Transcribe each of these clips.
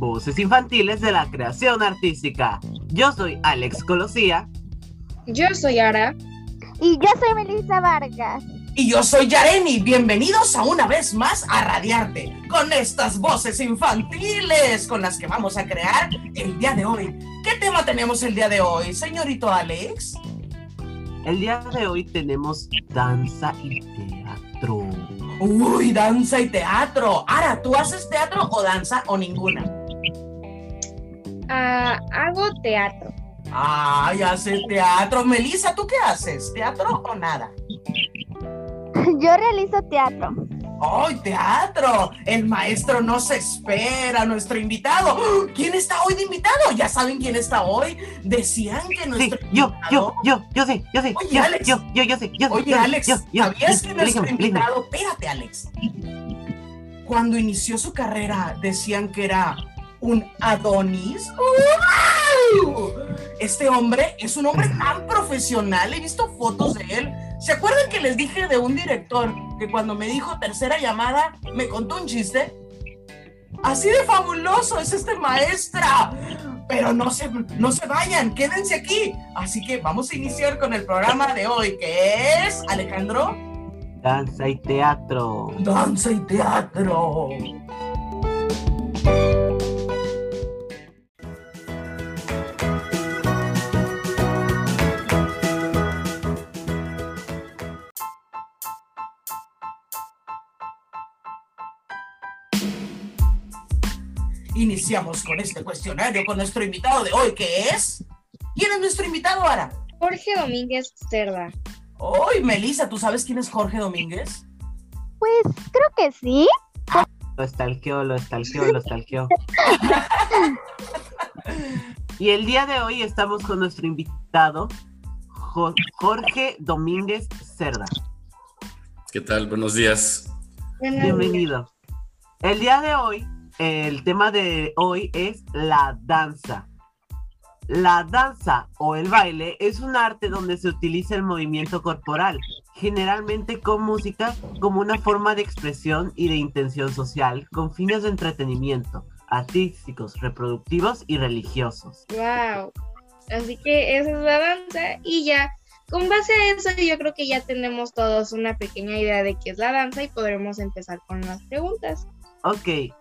voces infantiles de la creación artística. Yo soy Alex Colosía. Yo soy Ara. Y yo soy Melissa Vargas. Y yo soy Yareni. Bienvenidos a una vez más a Radiarte con estas voces infantiles con las que vamos a crear el día de hoy. ¿Qué tema tenemos el día de hoy, señorito Alex? El día de hoy tenemos danza y teatro. Uy, danza y teatro. Ara, ¿tú haces teatro o danza o ninguna? Ah, hago teatro. Ay, hace teatro. Melissa, ¿tú qué haces? ¿Teatro o nada? Yo realizo teatro. ¡Ay, teatro! El maestro no se espera, nuestro invitado. ¿Quién está hoy de invitado? ¿Ya saben quién está hoy? Decían que nuestro Sí, yo, invitado... yo, yo, yo sé, yo sé. Oye, yo, Alex. yo, yo, yo sé, yo. Oye, Alex, yo, yo, ¿sabías yo- que nuestro explícame. invitado... Espérate, Alex. Cuando inició su carrera, decían que era un Adonis. ¡Wow! Este hombre es un hombre tan profesional. He visto fotos de él. ¿Se acuerdan que les dije de un director que cuando me dijo tercera llamada me contó un chiste? Así de fabuloso es este maestra. Pero no se, no se vayan, quédense aquí. Así que vamos a iniciar con el programa de hoy, que es, Alejandro, Danza y teatro. danza y teatro. Iniciamos con este cuestionario con nuestro invitado de hoy, que es... ¿Quién es nuestro invitado, Ara? Jorge Domínguez Cerda. Hoy, Melissa, ¿tú sabes quién es Jorge Domínguez? Pues creo que sí. Lo estalqueó, lo estalqueó, lo estalqueó. y el día de hoy estamos con nuestro invitado, Jo- Jorge Domínguez Cerda. ¿Qué tal? Buenos días. Bienvenido. El día de hoy, el tema de hoy es la danza. La danza o el baile es un arte donde se utiliza el movimiento corporal, generalmente con música, como una forma de expresión y de intención social, con fines de entretenimiento, artísticos, reproductivos y religiosos. Wow. Así que esa es la danza y ya. Con base a eso yo creo que ya tenemos todos una pequeña idea de qué es la danza y podremos empezar con las preguntas. Ok,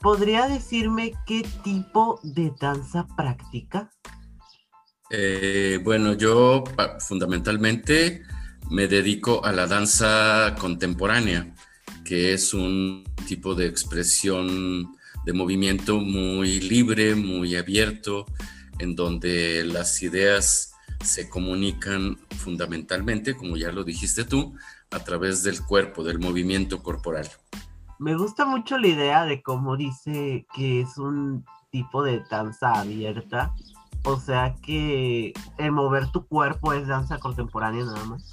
¿podría decirme qué tipo de danza practica? Eh, bueno, yo fundamentalmente me dedico a la danza contemporánea, que es un tipo de expresión de movimiento muy libre, muy abierto, en donde las ideas se comunican fundamentalmente, como ya lo dijiste tú, a través del cuerpo, del movimiento corporal. Me gusta mucho la idea de cómo dice que es un tipo de danza abierta. O sea que el mover tu cuerpo es danza contemporánea nada más.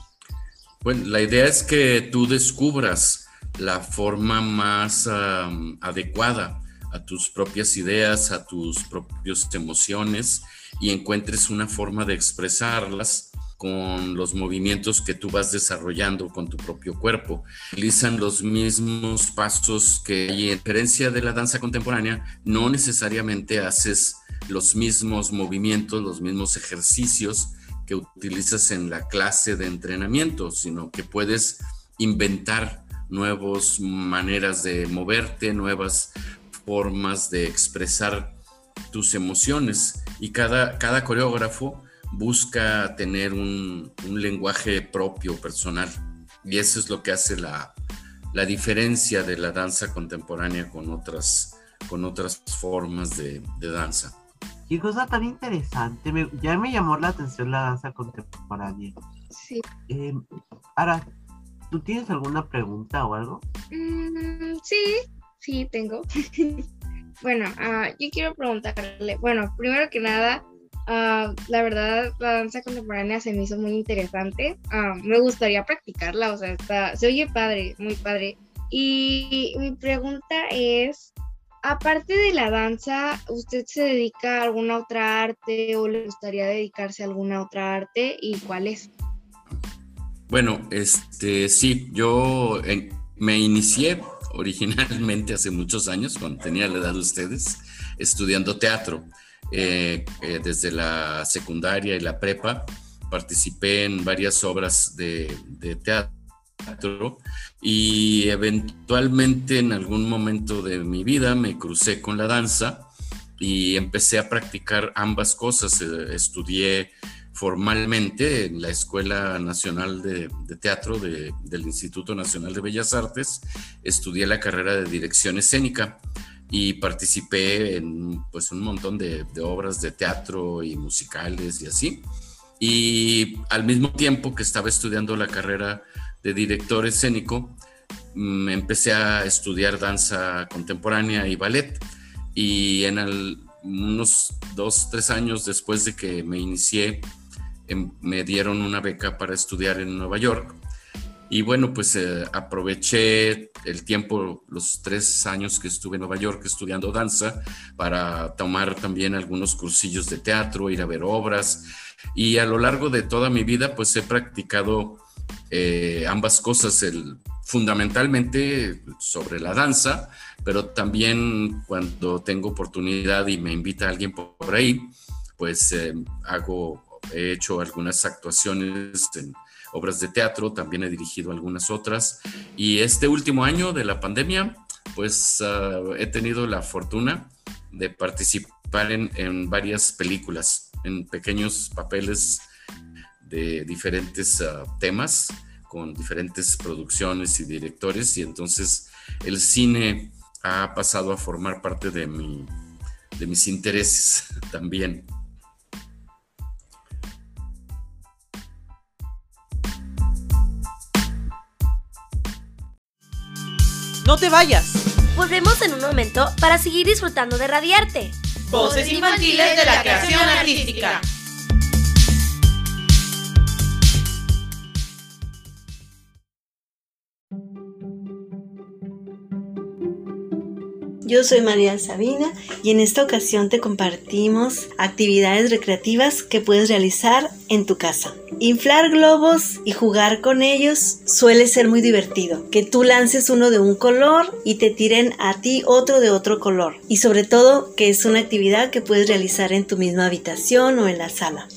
Bueno, la idea es que tú descubras la forma más adecuada a tus propias ideas, a tus propias emociones y encuentres una forma de expresarlas con los movimientos que tú vas desarrollando con tu propio cuerpo. Utilizan los mismos pasos que hay en diferencia de la danza contemporánea, no necesariamente haces los mismos movimientos, los mismos ejercicios que utilizas en la clase de entrenamiento, sino que puedes inventar nuevas maneras de moverte, nuevas formas de expresar tus emociones. Y cada, cada coreógrafo busca tener un, un lenguaje propio, personal. Y eso es lo que hace la, la diferencia de la danza contemporánea con otras, con otras formas de, de danza. Qué cosa tan interesante. me- ya me llamó la atención la danza contemporánea. Sí. Eh, ahora, ¿tú tienes alguna pregunta o algo? Mm, sí, sí, tengo. bueno, ah, yo quiero preguntarle, bueno, primero que nada, ah, la verdad, la danza contemporánea se me hizo muy interesante. Ah, me gustaría practicarla, o sea, está, se oye padre, muy padre. Y mi pregunta es, aparte de la danza, ¿usted se dedica a alguna otra arte o le gustaría dedicarse a alguna otra arte y cuál es? Bueno, este sí, yo en- me inicié originalmente hace muchos años, cuando tenía la edad de ustedes, estudiando teatro. Eh, eh, desde la secundaria y la prepa participé en varias obras de, teatro y eventualmente en algún momento de mi vida me crucé con la danza y empecé a practicar ambas cosas. Eh, estudié formalmente en la Escuela Nacional de, Teatro de- del Instituto Nacional de Bellas Artes, estudié la carrera de dirección escénica y participé en pues, un montón de, obras de teatro y musicales y así. Y al mismo tiempo que estaba estudiando la carrera de director escénico, me empecé a estudiar danza contemporánea y ballet. Y en el- unos dos, tres años después de que me inicié, em- me dieron una beca para estudiar en Nueva York. Y bueno, pues eh, aproveché el tiempo, los tres años que estuve en Nueva York estudiando danza, para tomar también algunos cursillos de teatro, ir a ver obras. Y a lo largo de toda mi vida, pues he practicado eh, ambas cosas, fundamentalmente sobre la danza, pero también cuando tengo oportunidad y me invita alguien por, por ahí, pues eh, hago, he hecho algunas actuaciones en obras de teatro, también he dirigido algunas otras. Y este último año de la pandemia, pues ah, he tenido la fortuna de participar en, varias películas, en pequeños papeles de diferentes ah, temas, con diferentes producciones y directores, y entonces el cine ha pasado a formar parte de, mi, de mis intereses también. No te vayas. Volvemos en un momento para seguir disfrutando de Radiarte. Voces infantiles de la creación artística. Yo soy María Sabina y en esta ocasión te compartimos actividades recreativas que puedes realizar en tu casa. Inflar globos y jugar con ellos suele ser muy divertido. Que tú lances uno de un color y te tiren a ti otro de otro color. Y sobre todo que es una actividad que puedes realizar en tu misma habitación o en la sala.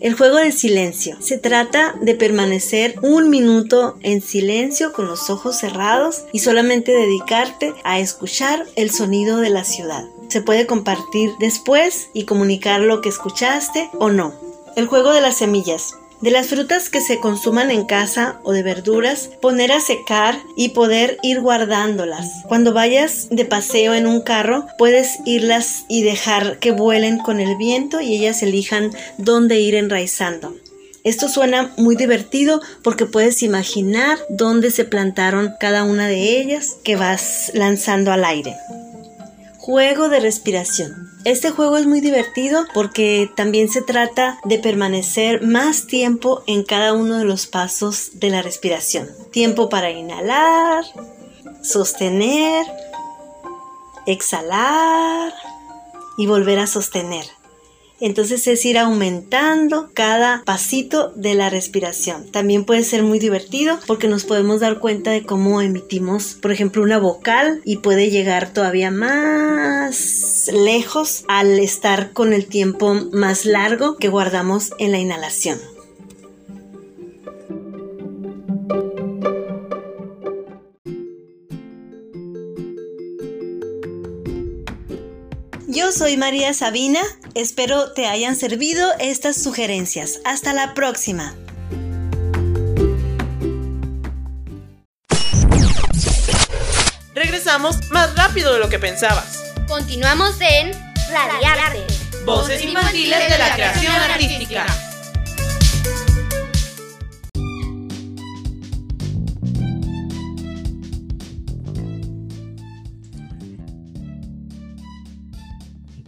El juego del silencio. Se trata de permanecer un minuto en silencio con los ojos cerrados y solamente dedicarte a escuchar el sonido de la ciudad. Se puede compartir después y comunicar lo que escuchaste o no. El juego de las semillas. De las frutas que se consuman en casa o de verduras, poner a secar y poder ir guardándolas. Cuando vayas de paseo en un carro, puedes irlas y dejar que vuelen con el viento y ellas elijan dónde ir enraizando. Esto suena muy divertido porque puedes imaginar dónde se plantaron cada una de ellas que vas lanzando al aire. Juego de respiración. Este juego es muy divertido porque también se trata de permanecer más tiempo en cada uno de los pasos de la respiración. Tiempo para inhalar, sostener, exhalar y volver a sostener. Entonces es ir aumentando cada pasito de la respiración. También puede ser muy divertido porque nos podemos dar cuenta de cómo emitimos, por ejemplo, una vocal y puede llegar todavía más lejos al estar con el tiempo más largo que guardamos en la inhalación. Yo soy María Sabina, espero te hayan servido estas sugerencias. Hasta la próxima. Regresamos más rápido de lo que pensabas. Continuamos en Radiarte. Voces infantiles de la creación artística.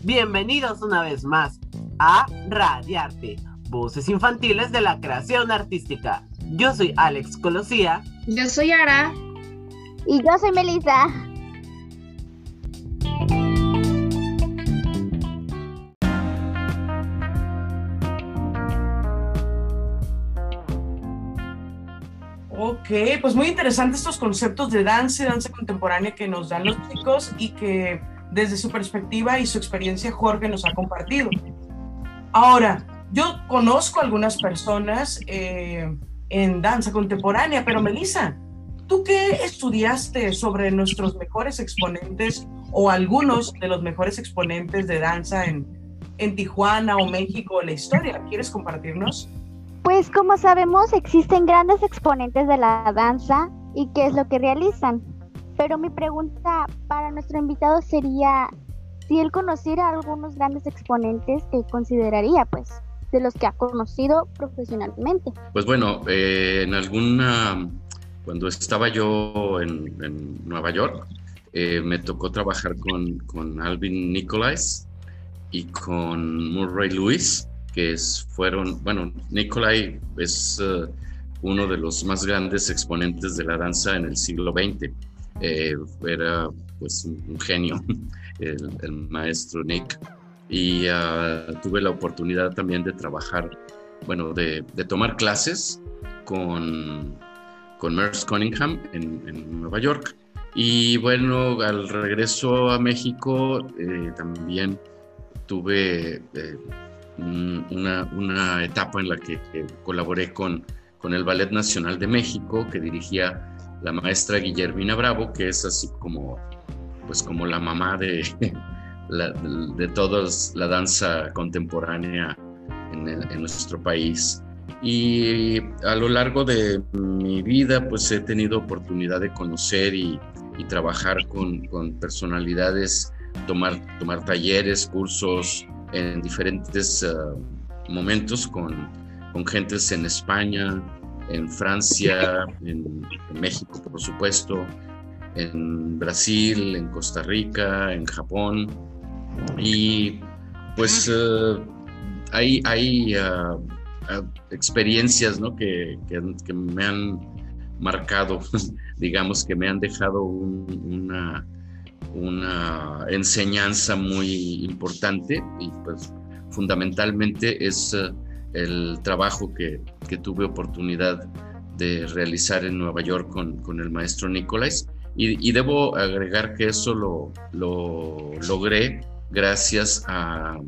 Bienvenidos una vez más a Radiarte, voces infantiles de la creación artística. Yo soy Alex Colosía. Yo soy Ara. Y yo soy Melissa. Ok, pues muy interesantes estos conceptos de danza y danza contemporánea que nos dan los chicos y que desde su perspectiva y su experiencia Jorge nos ha compartido. Ahora, yo conozco algunas personas eh, en danza contemporánea, pero Melissa, ¿tú qué estudiaste sobre nuestros mejores exponentes o algunos de los mejores exponentes de danza en, en Tijuana o México, la historia? ¿Quieres compartirnos? Pues como sabemos existen grandes exponentes de la danza y qué es lo que realizan. Pero mi pregunta para nuestro invitado sería si él conociera algunos grandes exponentes que consideraría, pues, de los que ha conocido profesionalmente. Pues bueno, eh, en alguna, cuando estaba yo en, Nueva York, eh, me tocó trabajar con, con Alvin Nicolais y con Murray Lewis que fueron, bueno, Nicolai es uh, uno de los más grandes exponentes de la danza en el siglo XX. Eh, era pues un genio, el, maestro Nick. Y uh, tuve la oportunidad también de trabajar, bueno, de, tomar clases con, con Merce Cunningham en, en, Nueva York. Y bueno, al regreso a México eh, también tuve eh, una, una, etapa en la que, colaboré con, con el Ballet Nacional de México, que dirigía la maestra Guillermina Bravo, que es así como, pues como la mamá de, la, de, toda la danza contemporánea en, nuestro país. Y a lo largo de mi vida, pues he tenido oportunidad de conocer y, trabajar con, personalidades, tomar, tomar talleres, cursos, en diferentes uh, momentos con, con, gentes en España, en Francia, en, en, México, por supuesto, en Brasil, en Costa Rica, en Japón. Y pues uh, hay, hay uh, experiencias ¿no? que, que, que, me han marcado, digamos, que me han dejado un, una una enseñanza muy importante y pues fundamentalmente es uh, el trabajo que, que, tuve oportunidad de realizar en Nueva York con, con el maestro Nicolás y, debo agregar que eso lo, lo logré gracias a,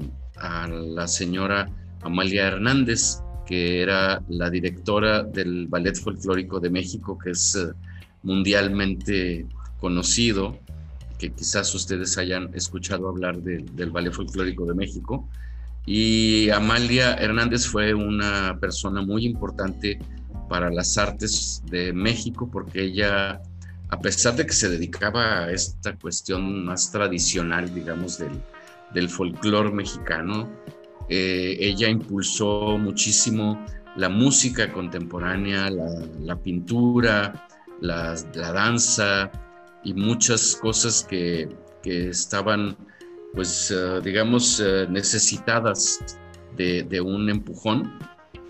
la señora Amalia Hernández, que era la directora del Ballet Folclórico de México, que es uh, mundialmente conocido que quizás ustedes hayan escuchado hablar de, del Ballet Folclórico de México. Y Amalia Hernández fue una persona muy importante para las artes de México porque ella, a pesar de que se dedicaba a esta cuestión más tradicional, digamos, del, del folclore mexicano, eh, ella impulsó muchísimo la música contemporánea, la, pintura, la, danza, y muchas cosas que estaban, pues, uh, digamos, uh, necesitadas de, un empujón.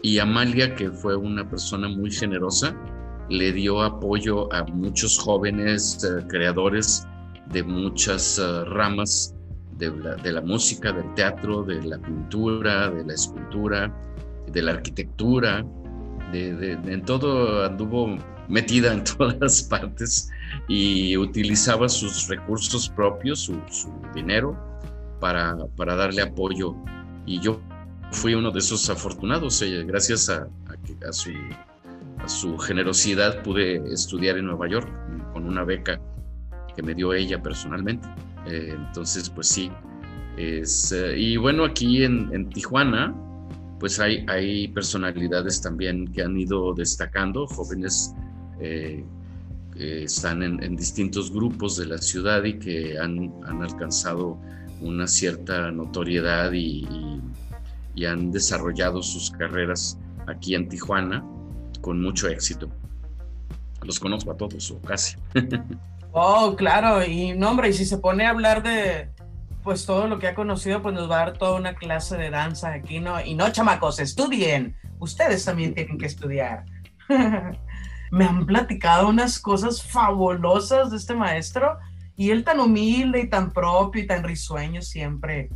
Y Amalia, que fue una persona muy generosa, le dio apoyo a muchos jóvenes uh, creadores de muchas ramas de la, música, del teatro, de la pintura, de la escultura, de la arquitectura, en todo anduvo metida en todas partes y utilizaba sus recursos propios, su dinero, para, para, darle apoyo. Y yo fui uno de esos afortunados, eh, gracias a, a, a, su, a su generosidad pude estudiar en Nueva York con una beca que me dio ella personalmente. Eh, entonces, pues sí. Es, eh, y bueno, aquí en, en Tijuana, pues hay, hay, personalidades también que han ido destacando, jóvenes eh, que están en, en, distintos grupos de la ciudad y que han, han alcanzado una cierta notoriedad y, han desarrollado sus carreras aquí en Tijuana con mucho éxito. Los conozco a todos, o casi. oh, claro, y no, hombre, y si se pone a hablar de, pues todo lo que ha conocido, pues nos va a dar toda una clase de danza aquí, ¿no? Y no, chamacos, estudien. Ustedes también tienen que estudiar. Me han platicado unas cosas fabulosas de este maestro y él tan humilde y tan propio y tan risueño siempre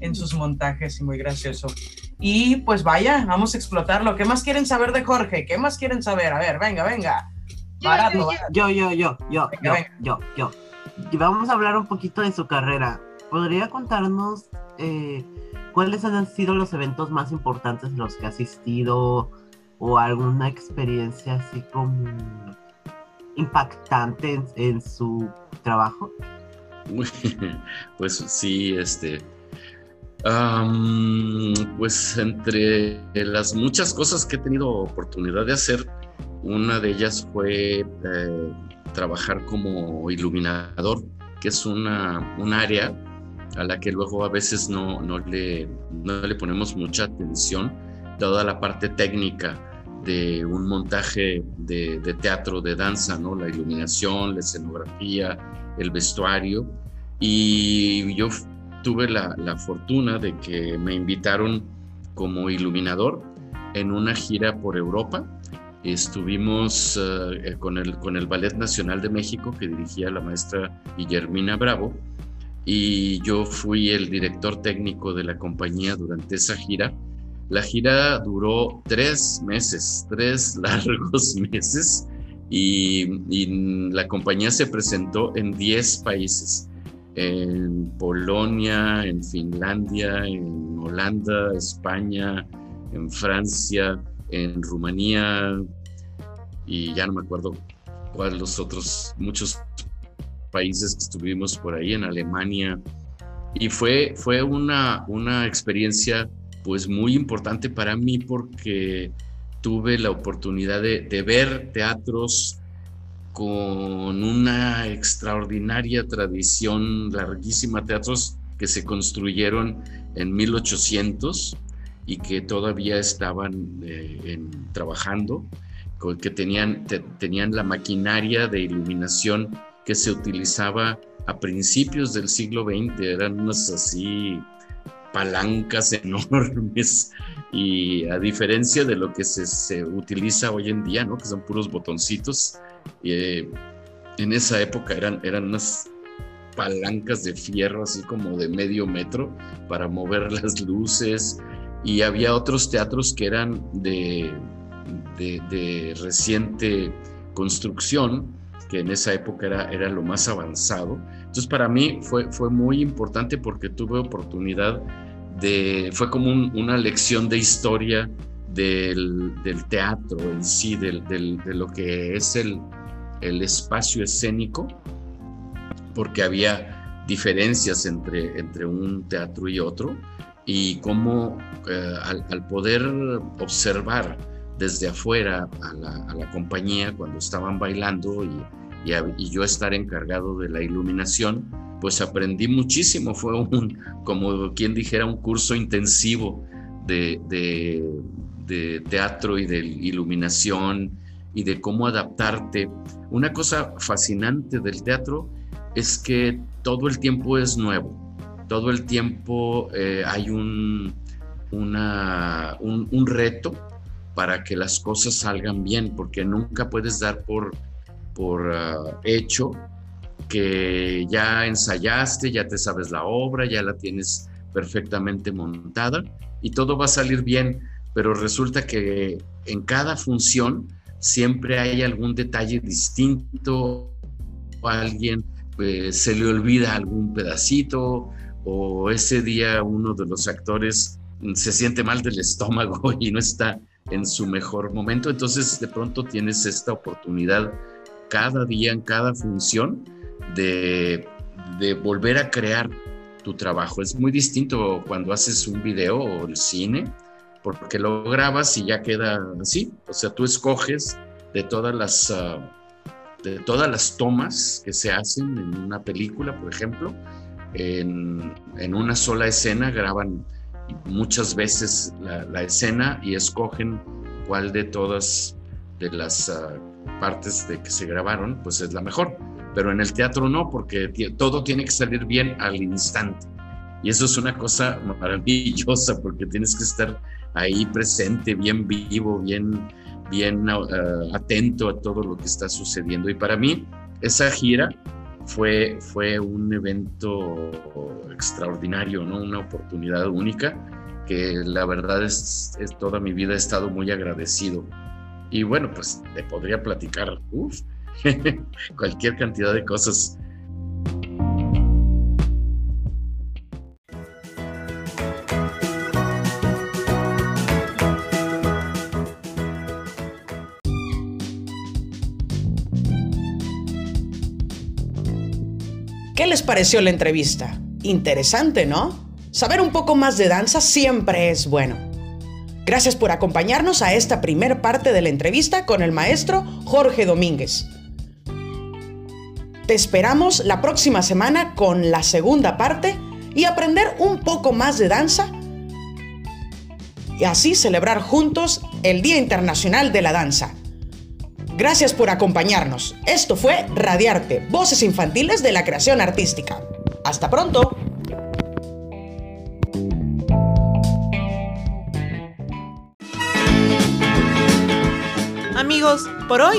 en sus montajes y muy gracioso. Y pues vaya, vamos a explotarlo. ¿Qué más quieren saber de Jorge? ¿Qué más quieren saber? A ver, venga, venga. Barato, yo, yo, yo, yo, yo, yo, yo. Y vamos a hablar un poquito de su carrera. ¿Podría contarnos eh, cuáles han sido los eventos más importantes en los que ha asistido o alguna experiencia así como impactante en, su trabajo? pues sí, este, pues entre las muchas cosas que he tenido oportunidad de hacer, una de ellas fue eh, trabajar como iluminador, que es una, un área a la que luego a veces no, no, le, no le ponemos mucha atención, toda la parte técnica de un montaje de, teatro, de danza, ¿no? La iluminación, la escenografía, el vestuario. Y yo tuve la, fortuna de que me invitaron como iluminador en una gira por Europa. Estuvimos uh, con, el, con el Ballet Nacional de México que dirigía la maestra Guillermina Bravo y yo fui el director técnico de la compañía durante esa gira. La gira duró tres meses, tres largos meses, y, la compañía se presentó en diez países, en Polonia, en Finlandia, en Holanda, España, en Francia, en Rumanía, y ya no me acuerdo cuáles los otros, muchos países que estuvimos por ahí, en Alemania, y fue, fue una, una experiencia pues muy importante para mí porque tuve la oportunidad de, ver teatros con una extraordinaria tradición larguísima, teatros que se construyeron en 1800 y que todavía estaban eh, trabajando, que tenían, tenían la maquinaria de iluminación que se utilizaba a principios del siglo XX, eran unas así palancas enormes y a diferencia de lo que se, utiliza hoy en día, ¿no? que son puros botoncitos, eh, en esa época eran, eran unas palancas de fierro así como de medio metro para mover las luces y había otros teatros que eran de, de, de reciente construcción que en esa época era, era lo más avanzado. Entonces para mí fue, fue muy importante porque tuve oportunidad fue como una lección de historia del, teatro en sí, del, de lo que es el, espacio escénico, porque había diferencias entre, entre un teatro y otro, y cómo eh, al, poder observar desde afuera a la, compañía cuando estaban bailando y, y, yo estar encargado de la iluminación, pues aprendí muchísimo. Fue un, como quien dijera, un curso intensivo de, de, teatro y de iluminación y de cómo adaptarte. Una cosa fascinante del teatro es que todo el tiempo es nuevo, todo el tiempo eh, hay un, un, reto para que las cosas salgan bien, porque nunca puedes dar por, por uh, hecho que ya ensayaste, ya te sabes la obra, ya la tienes perfectamente montada y todo va a salir bien, pero resulta que en cada función siempre hay algún detalle distinto, o alguien pues, se le olvida algún pedacito o ese día uno de los actores se siente mal del estómago y no está en su mejor momento. Entonces de pronto tienes esta oportunidad cada día, en cada función, de, volver a crear tu trabajo. Es muy distinto cuando haces un video o el cine, porque lo grabas y ya queda así. O sea, tú escoges de todas las, uh, de todas las tomas que se hacen en una película, por ejemplo, en, en una sola escena graban muchas veces la, la, escena y escogen cuál de todas de las uh, partes de que se grabaron, pues es la mejor. Pero en el teatro no, porque todo tiene que salir bien al instante. Y eso es una cosa maravillosa porque tienes que estar ahí presente, bien vivo, bien, bien uh, atento a todo lo que está sucediendo. Y para mí, esa gira fue, fue un evento extraordinario, ¿no? una oportunidad única que la verdad es, es, toda mi vida he estado muy agradecido. Y bueno, pues te podría platicar uf, cualquier cantidad de cosas. ¿Qué les pareció la entrevista? Interesante, ¿no? Saber un poco más de danza siempre es bueno. Gracias por acompañarnos a esta primer parte de la entrevista con el maestro Jorge Domínguez. Te esperamos la próxima semana con la segunda parte y aprender un poco más de danza y así celebrar juntos el Día Internacional de la Danza. Gracias por acompañarnos. Esto fue Radiarte, Voces Infantiles de la Creación Artística. Hasta pronto. Amigos, por hoy